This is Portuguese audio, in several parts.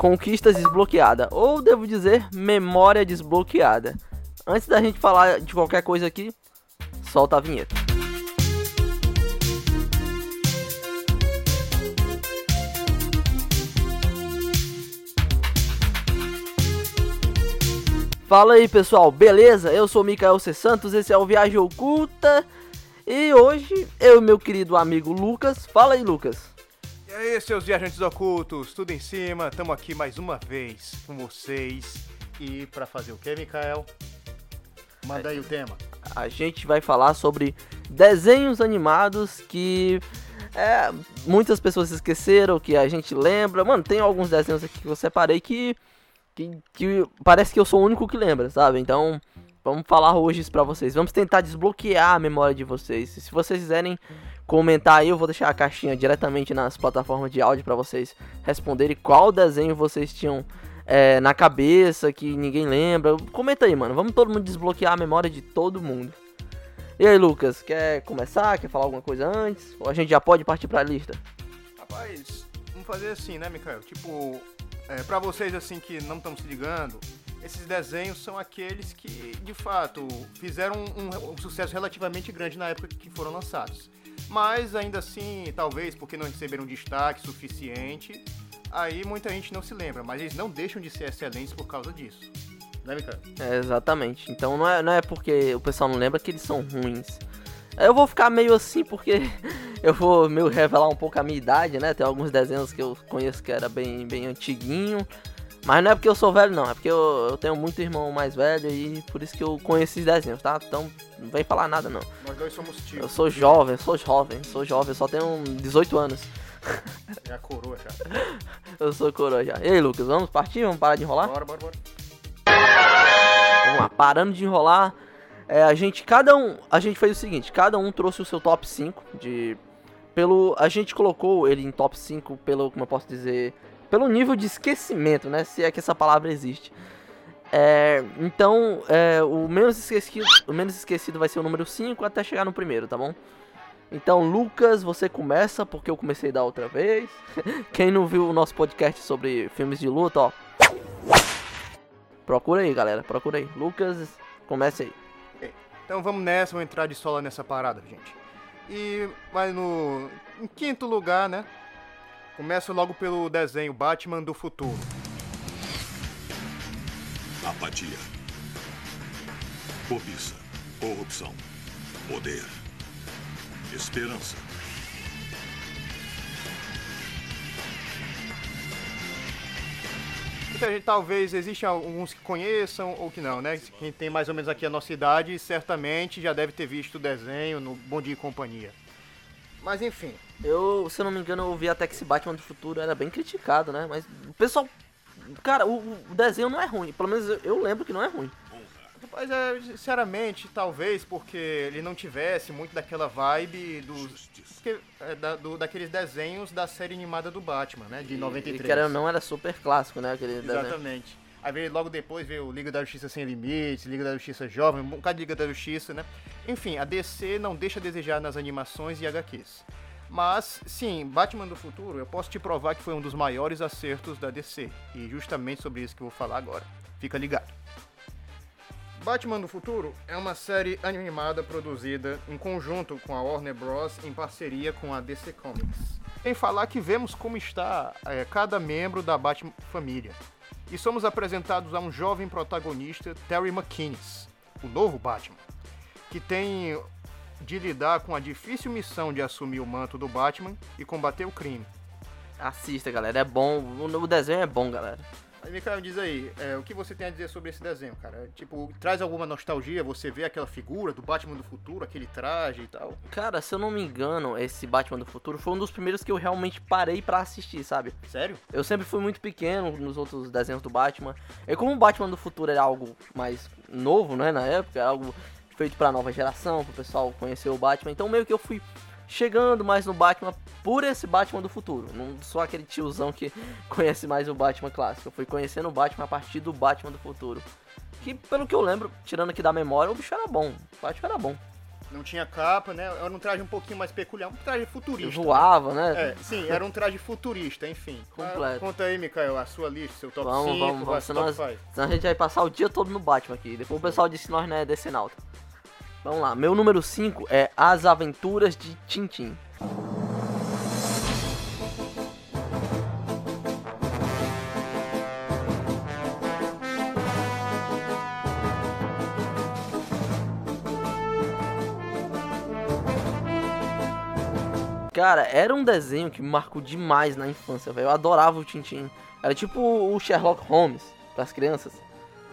Conquistas desbloqueada, ou devo dizer, memória desbloqueada. Antes da gente falar de qualquer coisa aqui, solta a vinheta. Fala aí pessoal, beleza? Eu sou Mikael C. Santos, esse é o Viagem Oculta e hoje eu e meu querido amigo Lucas. Fala aí, Lucas. E aí, seus viajantes ocultos, tudo em cima? Estamos aqui mais uma vez com vocês. E para fazer o que, Mikael? Manda aí o tema. A gente vai falar sobre desenhos animados que é, muitas pessoas esqueceram, que a gente lembra. Mano, tem alguns desenhos aqui que eu separei que, que, que parece que eu sou o único que lembra, sabe? Então, vamos falar hoje isso pra vocês. Vamos tentar desbloquear a memória de vocês. Se vocês quiserem comentar aí, eu vou deixar a caixinha diretamente nas plataformas de áudio para vocês responderem qual desenho vocês tinham é, na cabeça que ninguém lembra. Comenta aí, mano. Vamos todo mundo desbloquear a memória de todo mundo. E aí, Lucas, quer começar? Quer falar alguma coisa antes? Ou a gente já pode partir pra lista? Rapaz, vamos fazer assim, né, Mikael? Tipo, é, pra vocês assim que não estão se ligando, esses desenhos são aqueles que, de fato, fizeram um, um, sucesso relativamente grande na época que foram lançados. Mas ainda assim, talvez porque não receberam destaque suficiente, aí muita gente não se lembra, mas eles não deixam de ser excelentes por causa disso. Né, Mikael? É, exatamente. Então não é, não é porque o pessoal não lembra que eles são ruins. Eu vou ficar meio assim porque eu vou meio revelar um pouco a minha idade, né? Tem alguns desenhos que eu conheço que era bem, bem antiguinho. Mas não é porque eu sou velho, não. É porque eu, eu tenho muito irmão mais velho e por isso que eu conheço esses desenhos, tá? Então não vem falar nada, não. Nós dois somos tios. Eu sou jovem, sou jovem, sou jovem. Eu só tenho 18 anos. É a coroa já. eu sou coroa já. E aí, Lucas, vamos partir? Vamos parar de enrolar? Bora, bora, bora. Vamos lá, parando de enrolar. É, a gente, cada um, a gente fez o seguinte, cada um trouxe o seu top 5 de pelo a gente colocou ele em top 5 pelo, como eu posso dizer, pelo nível de esquecimento, né, se é que essa palavra existe. É, então, é, o menos esquecido, o menos esquecido vai ser o número 5 até chegar no primeiro, tá bom? Então, Lucas, você começa porque eu comecei da outra vez. Quem não viu o nosso podcast sobre filmes de luta, ó, Procura aí, galera. Procura aí. Lucas, comece aí. Então vamos nessa, vamos entrar de sola nessa parada, gente. E vai no. Em quinto lugar, né? Começa logo pelo desenho Batman do Futuro. Apatia. Cobiça. Corrupção. Poder. Esperança. Muita gente, talvez existem alguns que conheçam ou que não, né? Quem tem mais ou menos aqui a nossa idade, certamente já deve ter visto o desenho no Bom Dia e Companhia. Mas enfim. Eu, se eu não me engano, eu vi até que esse Batman do futuro era bem criticado, né? Mas o pessoal. Cara, o, o desenho não é ruim. Pelo menos eu, eu lembro que não é ruim. Rapaz, é, sinceramente, talvez porque ele não tivesse muito daquela vibe dos. Que, é, da, do, daqueles desenhos da série animada do Batman, né? De 93. E, que era, não era super clássico, né? Aquele Exatamente. Desenho. Aí veio, logo depois veio Liga da Justiça Sem Limites, Liga da Justiça Jovem, um bocado de Liga da Justiça, né? Enfim, a DC não deixa a desejar nas animações e HQs. Mas, sim, Batman do Futuro, eu posso te provar que foi um dos maiores acertos da DC. E justamente sobre isso que eu vou falar agora. Fica ligado. Batman do Futuro é uma série animada produzida em conjunto com a Warner Bros. em parceria com a DC Comics. Em falar que vemos como está é, cada membro da Batman família. E somos apresentados a um jovem protagonista, Terry McInnes, o novo Batman, que tem de lidar com a difícil missão de assumir o manto do Batman e combater o crime. Assista, galera, é bom. O desenho é bom, galera. Aí, Mikael, diz aí, é, o que você tem a dizer sobre esse desenho, cara? Tipo, traz alguma nostalgia? Você vê aquela figura do Batman do futuro, aquele traje e tal? Cara, se eu não me engano, esse Batman do futuro foi um dos primeiros que eu realmente parei para assistir, sabe? Sério? Eu sempre fui muito pequeno nos outros desenhos do Batman. E como o Batman do futuro era algo mais novo, né, na época, era algo feito pra nova geração, pro pessoal conhecer o Batman, então meio que eu fui chegando mais no Batman por esse Batman do futuro. Não sou aquele tiozão que conhece mais o Batman clássico. Eu fui conhecendo o Batman a partir do Batman do futuro. Que, pelo que eu lembro, tirando aqui da memória, o bicho era bom. O Batman era bom. Não tinha capa, né? Era um traje um pouquinho mais peculiar, um traje futurista. Voava, né? É, sim, era um traje futurista, enfim. Completo. Conta aí, Mikael, a sua lista, seu top Vamos, 5, vamos, vamos, senão, top 5. senão a gente vai passar o dia todo no Batman aqui. Depois o pessoal disse que nós não é decenalta. Vamos lá, meu número 5 é As Aventuras de Tintin. Cara, era um desenho que me marcou demais na infância, velho. Eu adorava o Tintin. Era tipo o Sherlock Holmes pras crianças.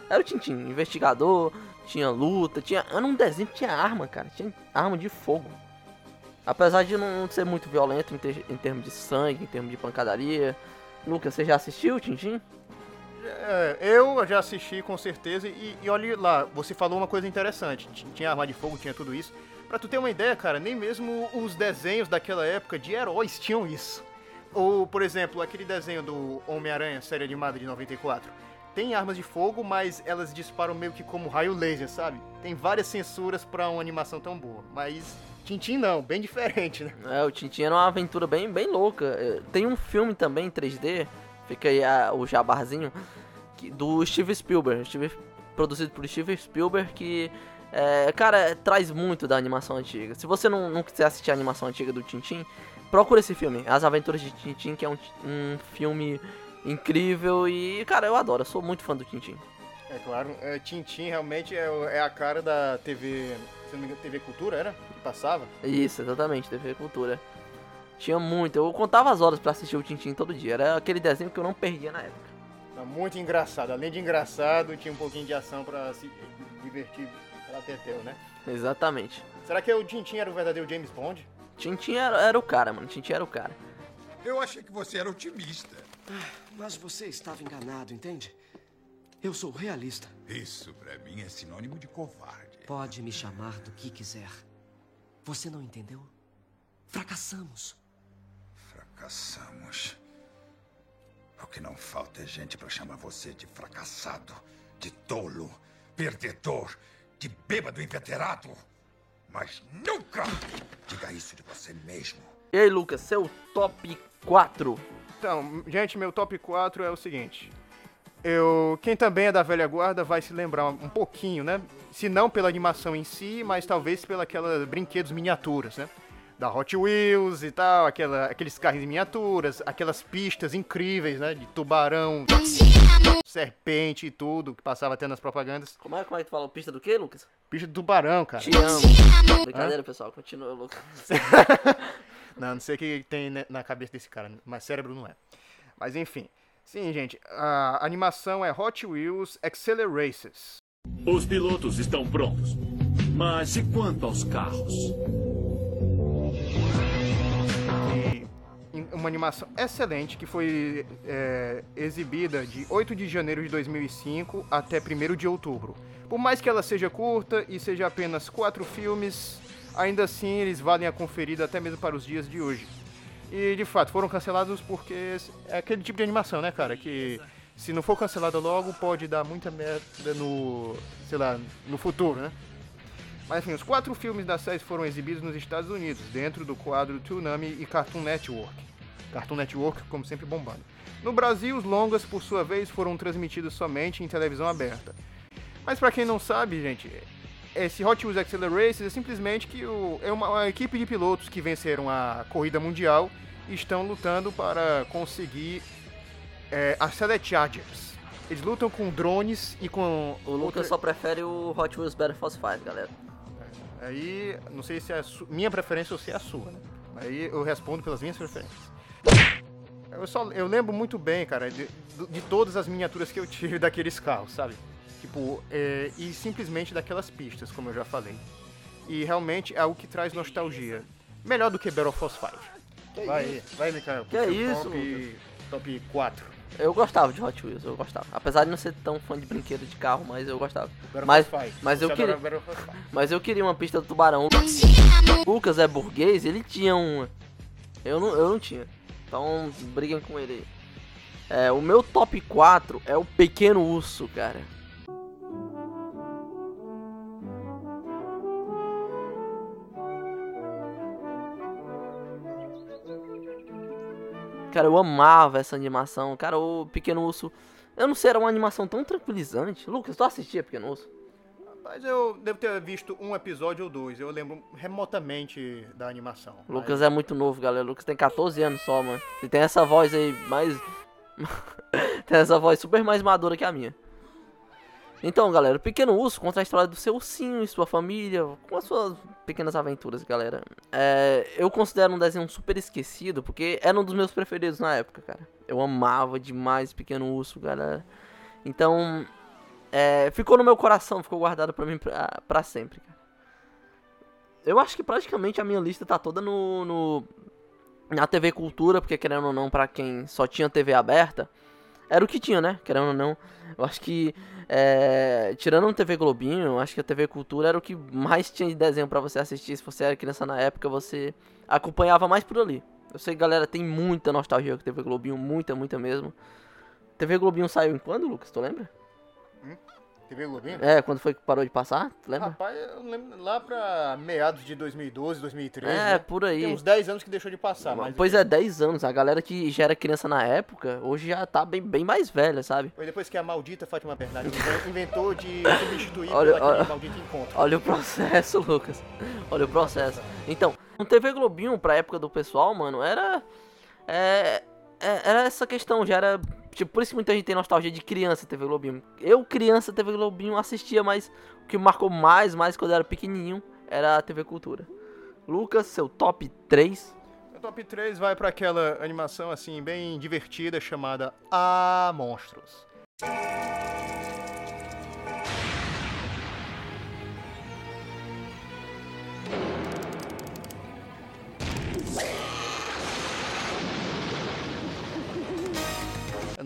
Era o Tintin, investigador, tinha luta, tinha. Era um desenho tinha arma, cara. Tinha arma de fogo. Apesar de não ser muito violento em, ter- em termos de sangue, em termos de pancadaria. Lucas, você já assistiu Tintin? É, eu já assisti com certeza e, e olha lá, você falou uma coisa interessante. Tinha arma de fogo, tinha tudo isso. Pra tu ter uma ideia, cara, nem mesmo os desenhos daquela época de heróis tinham isso. Ou, por exemplo, aquele desenho do Homem-Aranha, série animada de 94. Tem armas de fogo, mas elas disparam meio que como raio laser, sabe? Tem várias censuras pra uma animação tão boa. Mas Tintin não, bem diferente, né? É, o Tintin era uma aventura bem, bem louca. É, Tem um filme também em 3D, fica aí a- o jabarzinho, que- do Steven Spielberg. Steve- produzido por Steven Spielberg, que, é, cara, traz muito da animação antiga. Se você não, não quiser assistir a animação antiga do Tintin, procura esse filme, As Aventuras de Tintin, que é um, um filme incrível e, cara, eu adoro, eu sou muito fã do Tintin. É claro, é, Tintin realmente é, é a cara da TV, se não me engano, TV Cultura, era? Que passava. Isso, exatamente, TV Cultura. Tinha muito, eu contava as horas pra assistir o Tintin todo dia, era aquele desenho que eu não perdia na época. Tá muito engraçado. Além de engraçado, tinha um pouquinho de ação pra se divertir pela Tetel, né? Exatamente. Será que o Tintin era o verdadeiro James Bond? Tintin era, era o cara, mano. Tintin era o cara. Eu achei que você era otimista. Mas você estava enganado, entende? Eu sou realista. Isso pra mim é sinônimo de covarde. Pode me chamar do que quiser. Você não entendeu? Fracassamos. Fracassamos. O que não falta é gente pra chamar você de fracassado, de tolo, perdedor, de bêbado inveterado. Mas nunca diga isso de você mesmo. E aí, Lucas, seu top 4. Então, gente, meu top 4 é o seguinte. Eu, quem também é da velha guarda vai se lembrar um pouquinho, né? Se não pela animação em si, mas talvez pelos brinquedos miniaturas, né? Da Hot Wheels e tal, aquela, aqueles carros em miniaturas, aquelas pistas incríveis, né? De tubarão, serpente e tudo, que passava até nas propagandas. Como é, como é que tu fala? Pista do quê, Lucas? Pista de tubarão, cara. Te amo. Brincadeira, pessoal. Continua, Lucas. Não, não sei o que tem na cabeça desse cara, mas cérebro não é. Mas enfim. Sim, gente, a animação é Hot Wheels Acceleraces. Os pilotos estão prontos. Mas e quanto aos carros? E uma animação excelente que foi é, exibida de 8 de janeiro de 2005 até 1 de outubro. Por mais que ela seja curta e seja apenas quatro filmes, ainda assim eles valem a conferida até mesmo para os dias de hoje. E de fato foram cancelados porque é aquele tipo de animação, né, cara? Que se não for cancelada logo pode dar muita merda no, sei lá, no futuro, né? Mas enfim, os quatro filmes da série foram exibidos nos Estados Unidos, dentro do quadro Toonami e Cartoon Network. Cartoon Network, como sempre, bombando. No Brasil, os longas, por sua vez, foram transmitidos somente em televisão aberta. Mas pra quem não sabe, gente, esse Hot Wheels Accelerations é simplesmente que o, é uma, uma equipe de pilotos que venceram a corrida mundial e estão lutando para conseguir é, a Select Chargers. Eles lutam com drones e com O Lucas só prefere o Hot Wheels Battle Force 5, galera. Aí, não sei se é minha preferência ou se é a sua, né? Aí eu respondo pelas minhas preferências. Eu, só, eu lembro muito bem, cara, de, de todas as miniaturas que eu tive daqueles carros, sabe? Tipo, é, e simplesmente daquelas pistas, como eu já falei. E realmente é algo que traz nostalgia. Melhor do que Battle Force 5. Vai, vai, Mikael. Que seu isso, top, top 4. Eu gostava de Hot Wheels, eu gostava. Apesar de não ser tão fã de brinquedo de carro, mas eu gostava. Battle Mas, Force 5. mas eu queria, adora Battle Force 5. mas eu queria uma pista do tubarão. O Lucas é burguês, ele tinha uma. Eu não, eu não tinha. Então, briguem com ele aí. É, o meu top 4 é o Pequeno Urso, cara. Cara, eu amava essa animação. Cara, o Pequeno Urso. Eu não sei, era uma animação tão tranquilizante. Lucas, tu assistia Pequeno Urso? Mas eu devo ter visto um episódio ou dois. Eu lembro remotamente da animação. Lucas é muito novo, galera. O Lucas tem 14 anos só, mano. E tem essa voz aí mais. tem essa voz super mais madura que a minha. Então, galera, Pequeno Urso conta a história do seu ursinho e sua família, com as suas pequenas aventuras, galera. É, eu considero um desenho super esquecido, porque era um dos meus preferidos na época, cara. Eu amava demais Pequeno Urso, galera. Então, é, ficou no meu coração, ficou guardado pra mim pra, pra sempre, cara. Eu acho que praticamente a minha lista tá toda no, no na TV Cultura, porque querendo ou não, pra quem só tinha TV aberta, era o que tinha, né? Querendo ou não. Eu acho que, é, tirando o TV Globinho, eu acho que a TV Cultura era o que mais tinha de desenho pra você assistir. Se você era criança na época, você acompanhava mais por ali. Eu sei que galera tem muita nostalgia com TV Globinho, muita, muita mesmo. TV Globinho saiu em quando, Lucas? Tu lembra? TV Globinho? É, quando foi que parou de passar? Tu lembra? Rapaz, eu lembro lá pra meados de 2012, 2013. É, né? por aí. Tem uns 10 anos que deixou de passar. Mas Pois é, 10 anos. A galera que já era criança na época, hoje já tá bem, bem mais velha, sabe? Foi depois que a maldita Fátima Bernardes inventou de substituir Olha, aquele olha. maldito encontro. Olha o processo, Lucas. Olha o processo. Então, o TV Globinho, pra época do pessoal, mano, era. É- era essa questão, já era. Tipo, por isso que muita gente tem nostalgia de criança TV Globinho. Eu, criança TV Globinho, assistia, mas o que marcou mais, mais quando eu era pequenininho, era a TV Cultura. Lucas, seu top 3. O top 3 vai pra aquela animação assim, bem divertida, chamada A Monstros.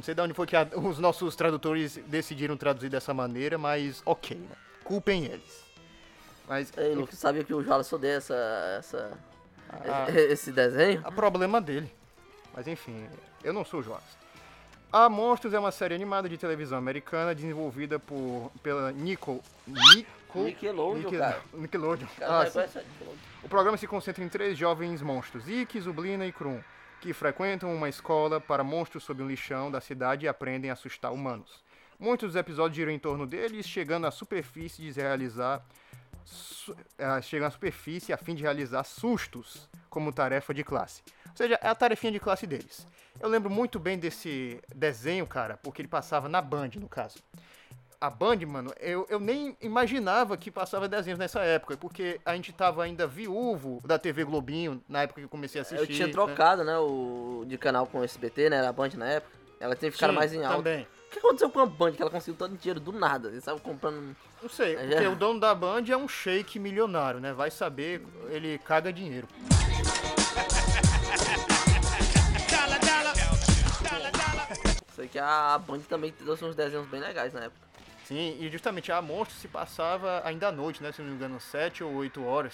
Não sei de onde foi que a- os nossos tradutores decidiram traduzir dessa maneira, mas ok, né? Culpem eles. Mas Ei, Lucas, sabia que o Wallace odeia essa. essa Ah. esse desenho? a problema dele. Mas enfim, eu não sou o Joás. A Monstros é uma série animada de televisão americana desenvolvida por pela Nickel, Nickel, Nickelodeon, cara. Nickelodeon. Cara, Ah, a Nickelodeon. O programa se concentra em três jovens monstros, Ikki, Zublina e Krum, que frequentam uma escola para monstros sob um lixão da cidade e aprendem a assustar humanos. Muitos dos episódios giram em torno deles, chegando à superfície de realizar su- chegam à superfície a fim de realizar sustos como tarefa de classe. Ou seja, é a tarefinha de classe deles. Eu lembro muito bem desse desenho, cara, porque ele passava na Band, no caso. A Band, mano, eu, eu nem imaginava que passava desenhos nessa época, porque a gente tava ainda viúvo da TV Globinho, na época que eu comecei a assistir. Eu tinha né? trocado, né, o de canal com o SBT, né, era a Band na época. Ela tinha ficado mais em alta. Também. O que aconteceu com a Band que ela conseguiu tanto dinheiro do nada? Eles estavam comprando... Não sei, É, porque já- o dono da Band é um shake milionário, né? Vai saber, ele caga dinheiro. Sei que a Band também trouxe uns desenhos bem legais na época. Sim, e justamente a Monstro se passava ainda à noite, né? Se não me engano, 7 ou 8 horas.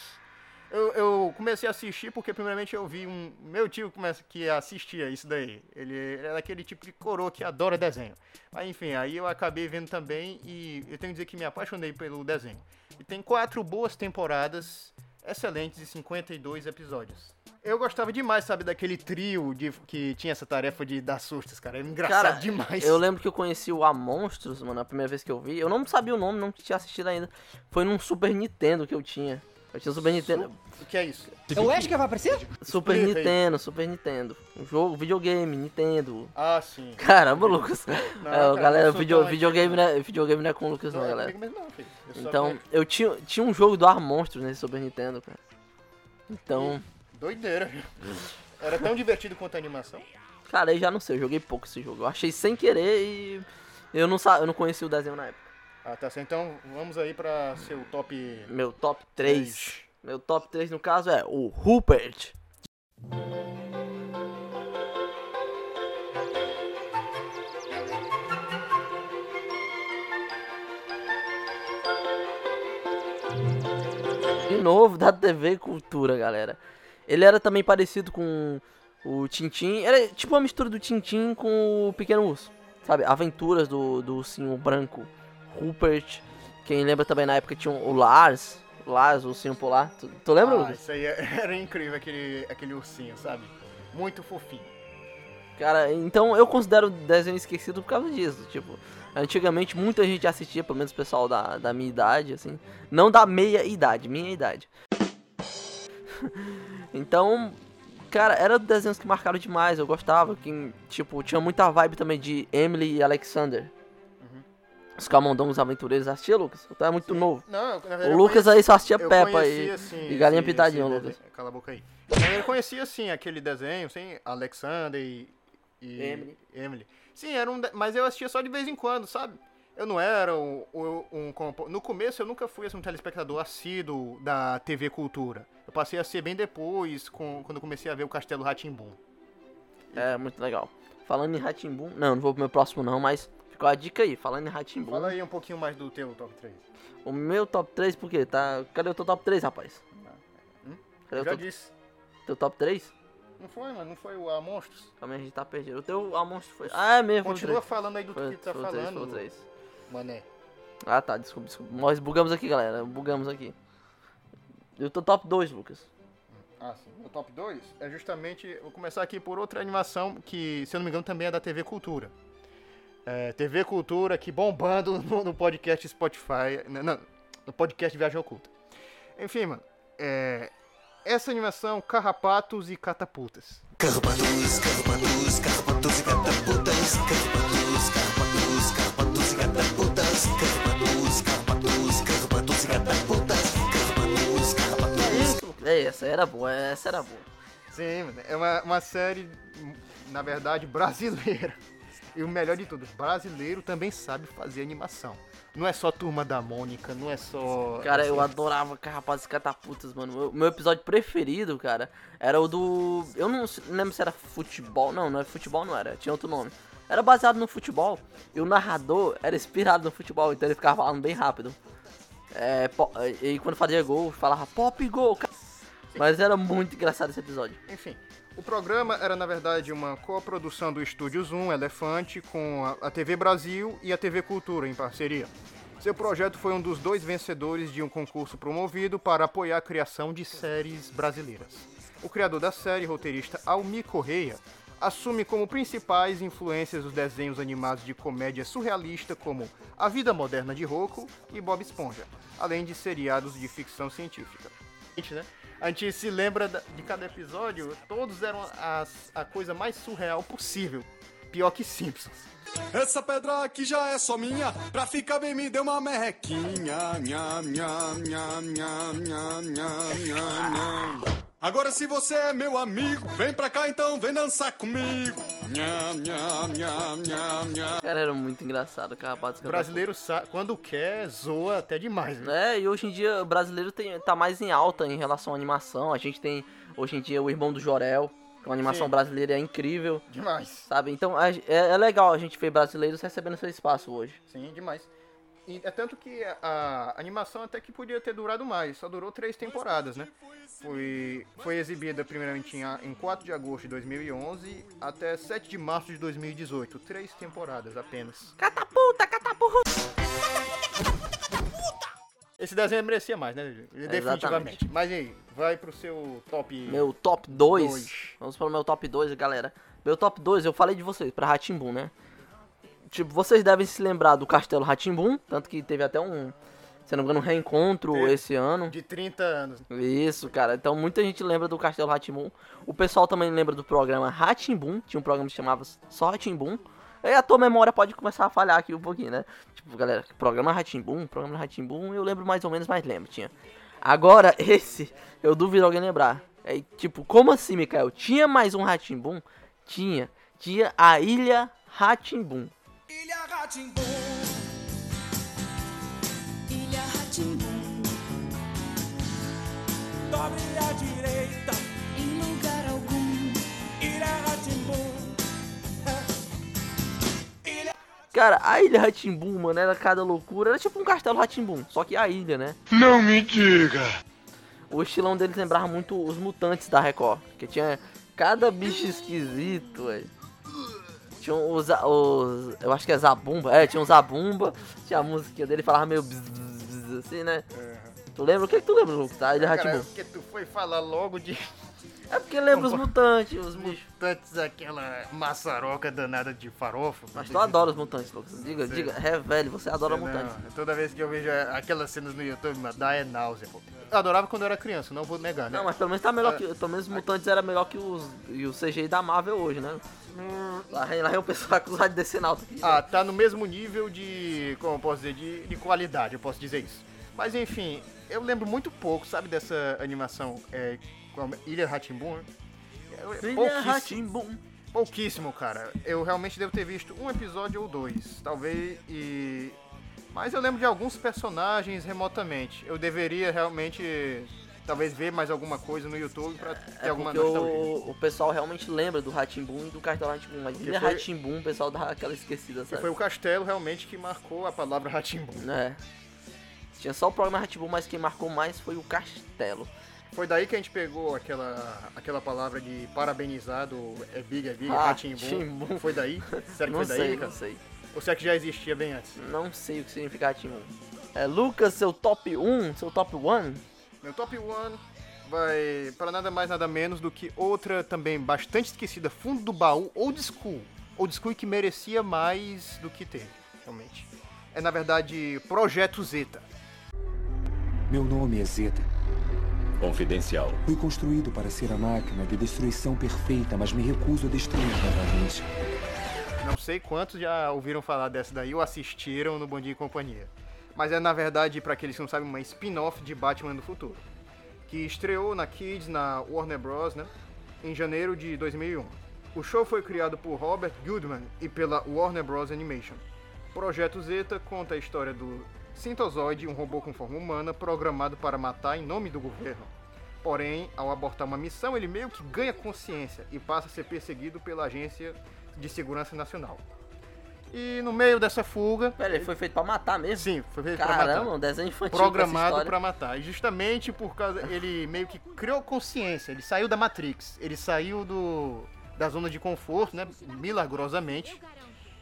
Eu, eu comecei a assistir porque, primeiramente, eu vi um. Meu tio que assistia isso daí. Ele, era aquele tipo de coroa que adora desenho. Mas, enfim, aí eu acabei vendo também e eu tenho que dizer que me apaixonei pelo desenho. E tem quatro boas temporadas excelentes e 52 episódios. Eu gostava demais, sabe, daquele trio de, que tinha essa tarefa de dar sustos, cara. Era engraçado Cara, demais. eu lembro que eu conheci o A Monstros, mano, a primeira vez que eu vi. Eu não sabia o nome, não tinha assistido ainda. Foi num Super Nintendo que eu tinha. Eu tinha Super Nintendo. O que é isso? É o Ash que vai aparecer? Super Explica aí. Nintendo, Super Nintendo. Um jogo, videogame, Nintendo. Ah, sim. Caramba, Lucas. Não, é, cara, galera, video- videogame, né, videogame não é com o Lucas, não, Não é galera. mesmo não, filho. Eu Então, eu tinha, tinha um jogo do Ar Monstros nesse Super Nintendo, cara. Então, Doideira? Era tão divertido quanto a animação. cara, aí já não sei, eu joguei pouco esse jogo. Eu achei sem querer e eu não, sa eu não conheci o desenho na época. Ah, tá certo. Então, vamos aí pra seu top... Meu top 3. Três. Meu top 3 no caso é o Rupert. De novo, da TV Cultura, galera. Ele era também parecido com o Tintin. Era tipo uma mistura do Tintin com o Pequeno Urso. Sabe? Aventuras do, do ursinho branco. Rupert. Quem lembra também na época tinha o Lars. Lars, o ursinho polar. Tu, tu lembra, Ah, Lucas? isso aí é- era incrível, aquele, aquele ursinho, sabe? Muito fofinho. Cara, então eu considero desenho esquecido por causa disso. Tipo, antigamente muita gente assistia, pelo menos o pessoal da, da minha idade, assim. Não da meia idade, minha idade. então, cara, eram desenhos que marcaram demais, eu gostava. Que, tipo, tinha muita vibe também de Emily e Alexander. Os Camundongos Aventureiros, assistia, Lucas? Tu é muito novo. Não, verdade, O Lucas conheci- aí só assistia Peppa conhecia, e, assim, e Galinha esse- Pitadinha, esse Lucas. desenho. Cala a boca aí. Eu conhecia, assim, aquele desenho, sem Alexander e... e Emily. Emily. Sim, era um... Mas eu assistia só de vez em quando, sabe? Eu não era um... um, um No começo eu nunca fui assim, um telespectador assíduo da TV Cultura. Eu passei a ser bem depois, com... quando eu comecei a ver o Castelo Ratimbum. É, muito legal. Falando em Ratimbum, não, não vou pro meu próximo não, mas ficou a dica aí. Falando em Ratimbum, Fala aí um pouquinho mais do teu top 3. o meu top 3, por quê? Tá, cadê o teu top 3, rapaz? Hum? Cadê Eu já teu, disse. teu top 3? Não foi, mano? Não foi o A Monstros? Aí, a gente tá perdido. O teu almoço foi... Ah, é mesmo, Continua falando aí do Foi, que tu tá foi o três, falando, foi o três. Mané. Ah, tá, desculpa, desculpa. Nós bugamos aqui, galera, bugamos aqui. E o teu top 2, Lucas? Ah, sim. O top 2 é justamente. Vou começar aqui por outra animação que, se eu não me engano, também é da TV Cultura. É, TV Cultura aqui bombando no, no podcast Spotify. Não, não, no podcast Viagem Oculta. Enfim, mano. É, essa animação, Carrapatos e Catapultas. Carrapatos, carrapatos, carrapatos e catapultas. Carrapatos, carrapatos, essa era boa, essa era boa. Sim. É uma, uma série, na verdade, brasileira. E o melhor de tudo, brasileiro também sabe fazer animação. Não é só Turma da Mônica, não é só. Cara, eu adorava Carrapatos e Catapultas, mano. O meu episódio preferido, cara, era o do. Eu não lembro se era futebol. Não, não era futebol, não era. Tinha outro nome. Era baseado no futebol. E o narrador era inspirado no futebol, então ele ficava falando bem rápido. É, e quando fazia gol, falava pop gol. Mas era muito engraçado esse episódio. Enfim, o programa era na verdade uma coprodução do Estúdio Zoom, Elefante, com a, a TV Brasil e a TV Cultura em parceria. Seu projeto foi um dos dois vencedores de um concurso promovido para apoiar a criação de séries brasileiras. O criador da série, roteirista Almi Correia, assume como principais influências os desenhos animados de comédia surrealista como A Vida Moderna de Rocco e Bob Esponja, além de seriados de ficção científica. Gente, né? A gente se lembra de cada episódio, todos eram as- a coisa mais surreal possível. Pior que Simpsons. Essa pedra aqui já é só minha, pra ficar bem me deu uma merrequinha. Nha, nha, nha, nha, nha, nha, nha, nha. Agora se você é meu amigo, vem pra cá então, vem dançar comigo. Nha, nha, nha, nha, nha. Cara, era muito engraçado, O Catapultas. brasileiro, sa- quando quer, zoa até demais. Né? É, e hoje em dia o brasileiro tem, tá mais em alta em relação à animação. A gente tem, hoje em dia, o Irmão do Jorel, que é uma animação Sim. brasileira é incrível, Demais. sabe? Então a- é, é legal a gente ver brasileiros recebendo seu espaço hoje. Sim, demais. E é tanto que a, a animação até que podia ter durado mais, só durou três temporadas, né? Foi, foi exibida primeiramente em, em 4 de agosto de 2011 até 7 de março de 2018. Três temporadas apenas. Catapulta, catapulta! Esse desenho merecia mais, né? Definitivamente. Mas e aí, vai pro seu top. Meu top 2. Dois. Vamos para o meu top 2, galera. Meu top 2, eu falei de vocês, pra Ratimbun, né? Tipo, vocês devem se lembrar do Castelo Ratimbun, tanto que teve até um, se não me engano, um reencontro Teve. esse ano. De 30 anos. Isso, cara. Então muita gente lembra do Castelo Ratimbun. O pessoal também lembra do programa Ratimbun. Tinha um programa que chamava só Ratimbun. Aí a tua memória pode começar a falhar aqui um pouquinho, né? Tipo, galera, programa Ratimbun, programa Ratimbun, eu lembro mais ou menos, mas lembro, tinha. Agora, esse, eu duvido alguém lembrar. É tipo, como assim, Mikael? Tinha mais um Ratimbun? Tinha. Tinha a Ilha Ratimbun. Ilha Ratimbum, Ilha Ratimbum, dobre à direita. em lugar algum. Ilha Ratimbum, Cara, a Ilha Ratimbun, mano, era cada loucura. Era tipo um castelo Ratimbun, só que a ilha, né? Não me diga! O estilão deles lembrava muito os mutantes da Record. Que tinha cada bicho esquisito, velho. Tinha os, os. Eu acho que é Zabumba. É, tinha um Zabumba. Tinha a musiquinha dele falava meio bzz, bzz, bzz, assim, né? Tu lembra? O que, que tu lembra, Lucas? Da Ilha Cara, Ratimbun. porque tu foi falar logo de. É porque lembra os mutantes, os bichos. Mutantes, aquela maçaroca danada de farofa. Mas tu adora os mutantes, Lucas. Diga, Sei. diga, revele, você adora Não, mutantes. toda vez que eu vejo aquelas cenas no YouTube, me dá é náusea, pô. Eu adorava quando eu era criança, não vou negar, né? Não, mas pelo menos tá melhor É. que. Pelo menos os mutantes era melhor que os. E o CGI da Marvel hoje, né? Lá, lá é o pessoal acusado de descer na alta aqui. Ah, tá no mesmo nível de, como eu posso dizer, de, de qualidade, eu posso dizer isso. Mas enfim, eu lembro muito pouco, sabe, dessa animação é, como Ilha Ratimbun. Ilha Rá-Tim-Bum. Pouquíssimo, cara. Eu realmente devo ter visto um episódio ou dois, talvez, e... Mas eu lembro de alguns personagens remotamente. Eu deveria realmente, talvez, ver mais alguma coisa no YouTube pra ter É alguma nostalgia. o, o pessoal realmente lembra do Ratimbum e do Cartão Ratimbum, mas Que Ilha foi- Ratimbum, o pessoal dá aquela esquecida, Que sabe? foi o castelo realmente que marcou a palavra Ratimbun. É. Tinha só o programa Ratimbum, mas quem marcou mais foi o Castelo. Foi daí que a gente pegou aquela, aquela palavra de parabenizar do é Big, é Big, Ah, Ratimbun. Timbum. Foi daí? Será que não foi daí, sei, cara? não sei. Ou será que já existia bem antes? Não sei o que significa Ratimbum. É, Lucas, seu top 1, seu top 1? Meu top 1 vai para nada mais nada menos do que outra também bastante esquecida, fundo do baú, old school. Old school que merecia mais do que teve, realmente. É na verdade Projeto Zeta. Meu nome é Zeta. Confidencial. Fui construído para ser a máquina de destruição perfeita, mas me recuso a destruir novamente. Não sei quantos já ouviram falar dessa daí ou assistiram no Bom Dia e Companhia. Mas é na verdade, para aqueles que não sabem, uma spin-off de Batman do Futuro. Que estreou na Kids, na Warner Bros., né? Em janeiro de 2001. O show foi criado por Robert Goodman e pela Warner Bros. Animation. Projeto Zeta conta a história do Sintozoide, um robô com forma humana programado para matar em nome do governo. Porém, ao abortar uma missão, ele meio que ganha consciência e passa a ser perseguido pela Agência de Segurança Nacional. E no meio dessa fuga. Pera, ele foi feito pra matar mesmo? Sim, foi feito pra Caramba, matar. um desenho infantil Programado pra matar. E justamente por causa. Ele meio que criou consciência. Ele saiu da Matrix. Ele saiu do. da zona de conforto, né? Milagrosamente.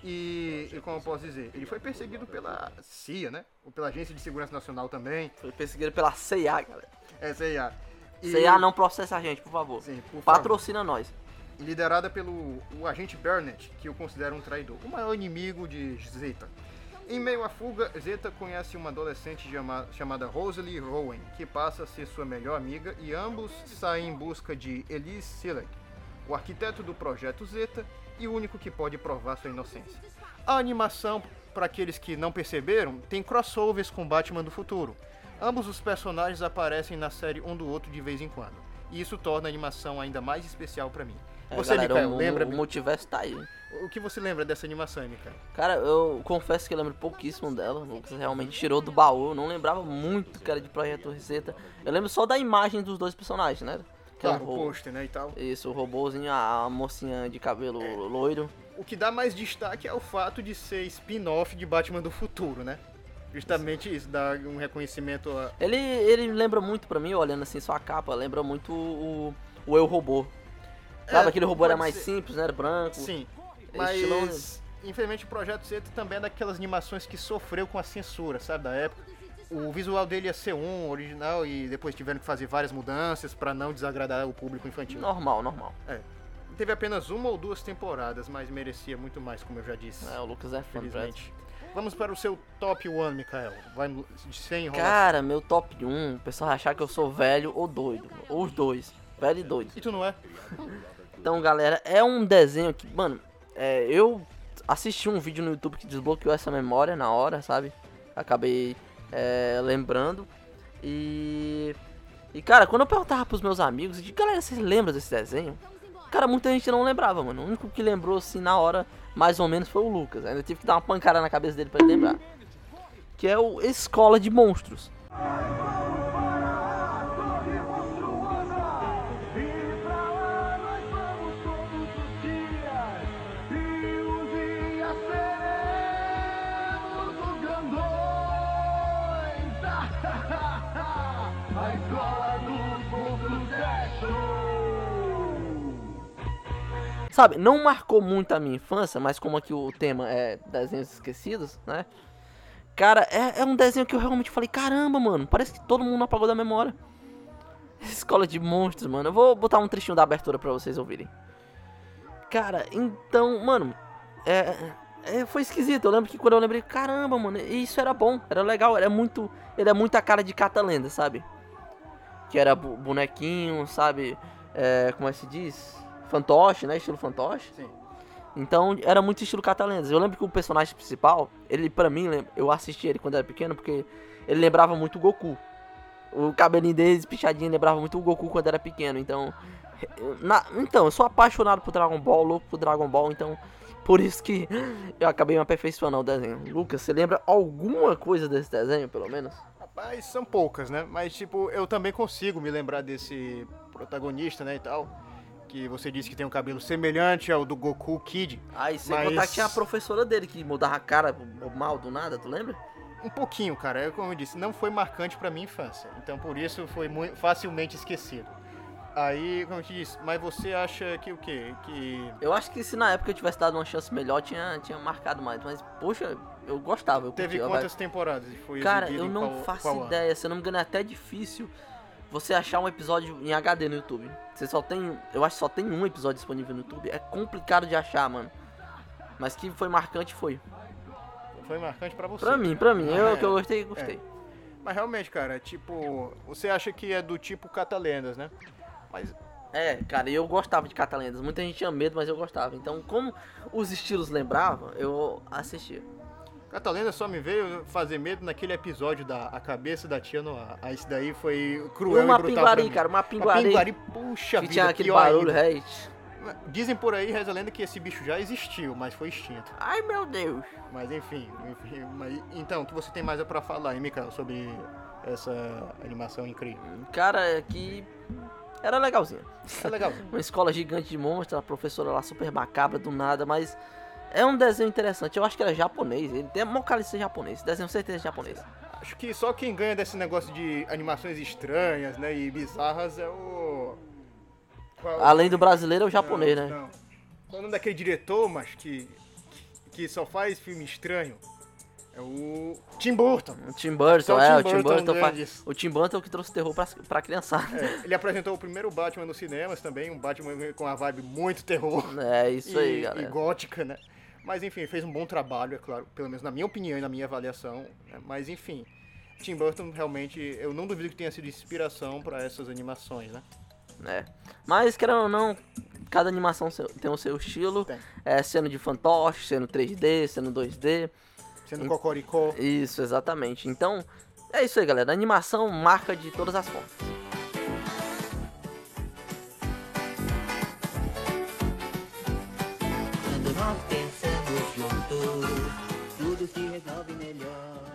E, e como eu posso dizer? Ele foi perseguido pela CIA, né? Ou pela Agência de Segurança Nacional também. Foi perseguido pela CIA, galera. É, CIA. E- CIA não processa a gente, por favor. Sim, por favor. Patrocina nós. Liderada pelo o agente Burnett, que eu considero um traidor, o maior inimigo de Zeta. Em meio à fuga, Zeta conhece uma adolescente chama- chamada Rosalie Rowan, que passa a ser sua melhor amiga, e ambos saem em busca de Elise Silek, o arquiteto do projeto Zeta e o único que pode provar sua inocência. A animação, para aqueles que não perceberam, tem crossovers com Batman do futuro. Ambos os personagens aparecem na série um do outro de vez em quando. E isso torna a animação ainda mais especial para mim. É, Você, galera, Mikael, o, lembra? o multiverso tá aí. O que você lembra dessa animação, Mikael? Cara, eu confesso que eu lembro pouquíssimo dela. O Lucas realmente tirou do baú. Eu não lembrava muito que era de Projeto Receita. Eu lembro só da imagem dos dois personagens, né? Que era Claro, o o pôster, né, e tal. Isso, o robôzinho, a, mocinha de cabelo loiro. O que dá mais destaque é o fato de ser spin-off de Batman do Futuro, né? Justamente isso, dá um reconhecimento a... Ele, ele lembra muito pra mim, olhando assim só a capa, lembra muito o, o Eu Robô. Sabe, É, aquele robô era mais ser. simples, né? Era branco. Sim, Estilão- mas infelizmente o Projeto Zeta também é daquelas animações que sofreu com a censura, sabe, da época. O visual dele ia ser um, original, e depois tiveram que fazer várias mudanças pra não desagradar o público infantil. Normal, normal. É. Teve apenas uma ou duas temporadas, mas merecia muito mais, como eu já disse. É, o Lucas é fã Felizmente. Vamos para o seu top 1, Mikael. Vai sem enrolação. Cara, meu top 1, o pessoal achar que eu sou velho ou doido. Ou os dois. Velho e doido. E tu não é? Então, galera, é um desenho que, mano, é, eu assisti um vídeo no YouTube que desbloqueou essa memória na hora, sabe? Acabei é, lembrando. E. E, cara, quando eu perguntava pros meus amigos, disse, galera, vocês lembram desse desenho? Cara, muita gente não lembrava, mano. O único que lembrou, assim, na hora, mais ou menos, foi o Lucas. Ainda tive que dar uma pancada na cabeça dele pra ele lembrar. Que é o Escola de Monstros. Sabe, não marcou muito a minha infância, mas como aqui o tema é desenhos esquecidos, né? Cara, é, é um desenho que eu realmente falei, caramba, mano, parece que todo mundo apagou da memória. Escola de monstros, mano. Eu vou botar um trechinho da abertura pra vocês ouvirem. Cara, então, mano, é, é, foi esquisito. Eu lembro que quando eu lembrei, caramba, mano, isso era bom, era legal, era muito, ele é muito a cara de Catalenda, sabe? Que era bonequinho, sabe? É, como é que se diz? Fantoche, né? Estilo fantoche. Sim. Então era muito estilo Catalendas. Eu lembro que o personagem principal, ele pra mim, eu assisti ele quando era pequeno porque ele lembrava muito o Goku. O cabelinho dele espichadinho lembrava muito o Goku quando era pequeno. Então, eu- na- então eu sou apaixonado por Dragon Ball, louco por Dragon Ball, então por isso que eu acabei me aperfeiçoando o desenho. Lucas, você lembra alguma coisa desse desenho, pelo menos? Rapaz, são poucas, né? Mas, tipo, eu também consigo me lembrar desse protagonista, né, e tal. Que você disse que tem um cabelo semelhante ao do Goku Kid. Aí sem Mas- contar que tinha a professora dele que mudava a cara mal do nada, tu lembra? Um pouquinho, cara. É como eu disse, não foi marcante pra minha infância. Então, por isso, foi mui- facilmente esquecido. Aí, como eu te disse, mas você acha que o quê? Que Eu acho que se na época eu tivesse dado uma chance melhor, tinha, tinha marcado mais. Mas, poxa, eu gostava. Eu teve curtia, quantas vai. temporadas? e Foi Cara, eu não qual- faço qual ano? ideia. Se eu não me engano, é até difícil você achar um episódio em HD no YouTube. Você só tem. Eu acho que só tem um episódio disponível no YouTube. É complicado de achar, mano. Mas que foi marcante, foi. Foi marcante pra você. Pra mim, pra mim. Eu É, que eu gostei, gostei. Mas realmente, cara, tipo, você acha que é do tipo Catalendas, né? Mas É, cara, eu gostava de Catalendas. Muita gente tinha medo, mas eu gostava. Então, como os estilos lembravam, eu assistia. Catalenda só me veio fazer medo naquele episódio da a cabeça da tia no ar. Aí Esse daí foi cruel uma e brutal pinguari, cara, uma pinguari. Uma pinguari, puxa que vida, tinha aquele barulho, ainda. hate. Dizem por aí, reza a lenda, que esse bicho já existiu, mas foi extinto. Ai, meu Deus. Mas enfim, enfim mas, então, o que você tem mais pra falar, hein, Mikael, sobre essa animação incrível? Cara, é que era legalzinho. É legal. Uma escola gigante de monstros, a professora lá super macabra do nada, mas é um desenho interessante. Eu acho que era japonês, ele tem a maior cara de ser japonês. Esse desenho com certeza é japonês. Acho que só quem ganha desse negócio de animações estranhas, né, e bizarras é o... Qual- Além do brasileiro, é o japonês, Não, né? Não. Qual é o nome daquele diretor, mas que, que só faz filme estranho? É o Tim Burton. O Tim Burton, o é, o Tim Burton Burton faz. grandes. O Tim Burton é o que trouxe terror pra, pra criançada. É, ele apresentou o primeiro Batman nos cinemas também, um Batman com uma vibe muito terror. É, isso aí, e, galera. E gótica, né? Mas enfim, fez um bom trabalho, é claro, pelo menos na minha opinião e na minha avaliação. né? Mas enfim, Tim Burton realmente, eu não duvido que tenha sido inspiração pra essas animações, né? É. Mas, querendo ou não, cada animação tem o seu estilo. Tem. É, sendo de fantoche, sendo 3D, sendo 2D. Sendo E- Cocoricó. Isso, exatamente. Então, é isso aí, galera. A animação marca de todas as formas. Resolve melhor.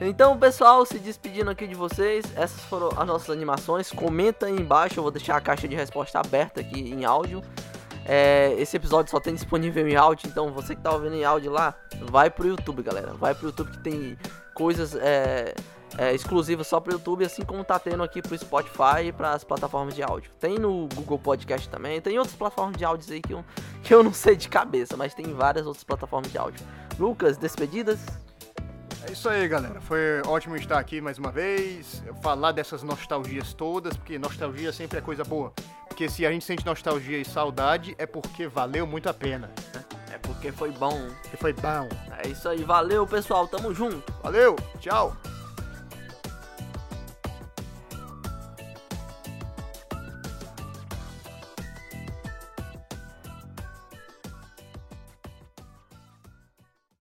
Então, pessoal, se despedindo aqui de vocês, essas foram as nossas animações. Comenta aí embaixo, eu vou deixar a caixa de resposta aberta aqui em áudio. É, esse episódio só tem disponível em áudio, então você que tá ouvindo em áudio lá, vai pro YouTube, galera. Vai pro YouTube que tem coisas é, é, exclusivas só pro YouTube, assim como tá tendo aqui pro Spotify e pras plataformas de áudio. Tem no Google Podcast também, tem outras plataformas de áudios aí que eu, que eu não sei de cabeça, mas tem várias outras plataformas de áudio. Lucas, despedidas? É isso aí, galera. Foi ótimo estar aqui mais uma vez, falar dessas nostalgias todas, porque nostalgia sempre é coisa boa. Porque se a gente sente nostalgia e saudade, é porque valeu muito a pena. né? É porque foi bom. Porque foi bom. É isso aí, valeu pessoal, tamo junto. Valeu, tchau.